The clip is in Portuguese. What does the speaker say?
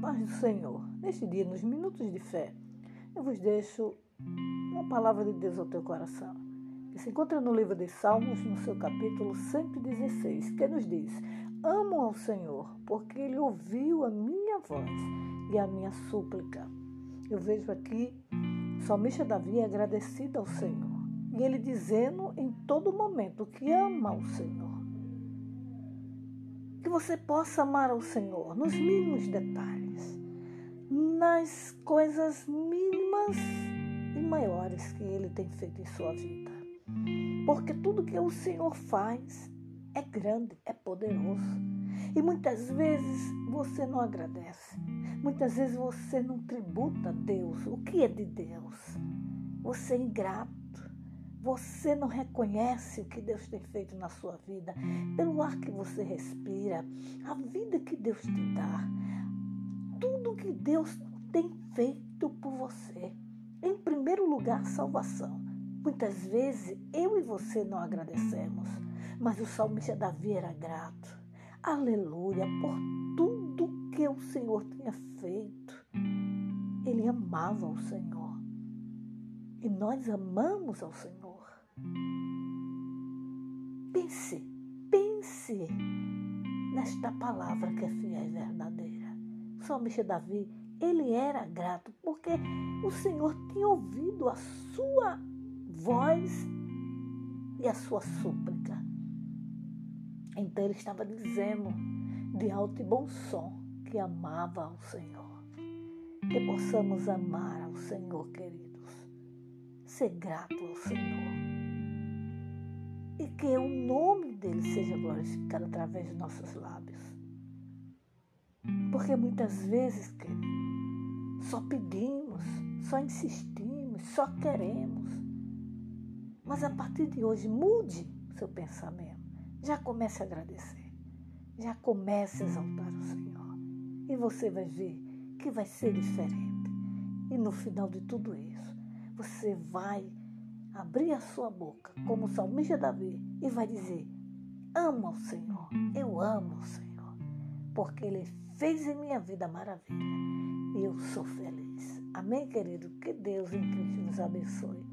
paz do Senhor, neste dia, nos minutos de fé, eu vos deixo uma palavra de Deus ao teu coração, que se encontra no livro de Salmos, no seu capítulo 116, que nos diz: Amo ao Senhor, porque Ele ouviu a minha voz e a minha súplica. Eu vejo aqui o salmista Davi agradecido ao Senhor, e ele dizendo em todo momento que ama ao Senhor. Você possa amar ao Senhor nos mínimos detalhes, nas coisas mínimas e maiores que Ele tem feito em sua vida. Porque tudo que o Senhor faz é grande, é poderoso. E muitas vezes você não agradece. Muitas vezes você não tributa a Deus. O que é de Deus? Você é ingrato. Você não reconhece o que Deus tem feito na sua vida, pelo ar que você respira, a vida que Deus te dá, tudo que Deus tem feito por você. Em primeiro lugar, salvação. Muitas vezes eu e você não agradecemos, mas o salmista Davi era grato. Aleluia, por tudo que o Senhor tinha feito. Ele amava o Senhor. E nós amamos ao Senhor. Pense, pense nesta palavra que é fiel e verdadeira. O salmista Davi, ele era grato porque o Senhor tinha ouvido a sua voz e a sua súplica. Então ele estava dizendo de alto e bom som que amava ao Senhor. Que possamos amar ao Senhor, queridos. Ser grato ao Senhor e que o nome dele seja glorificado através de nossos lábios. Porque muitas vezes, querido, só pedimos, só insistimos, só queremos. Mas a partir de hoje, mude seu pensamento. Já comece a agradecer. Já comece a exaltar o Senhor. E você vai ver que vai ser diferente. E no final de tudo isso, você vai abrir a sua boca, como o salmista Davi, e vai dizer: Amo ao Senhor, eu amo ao Senhor, porque Ele fez em minha vida maravilha e eu sou feliz. Amém, querido? Que Deus em Cristo nos abençoe.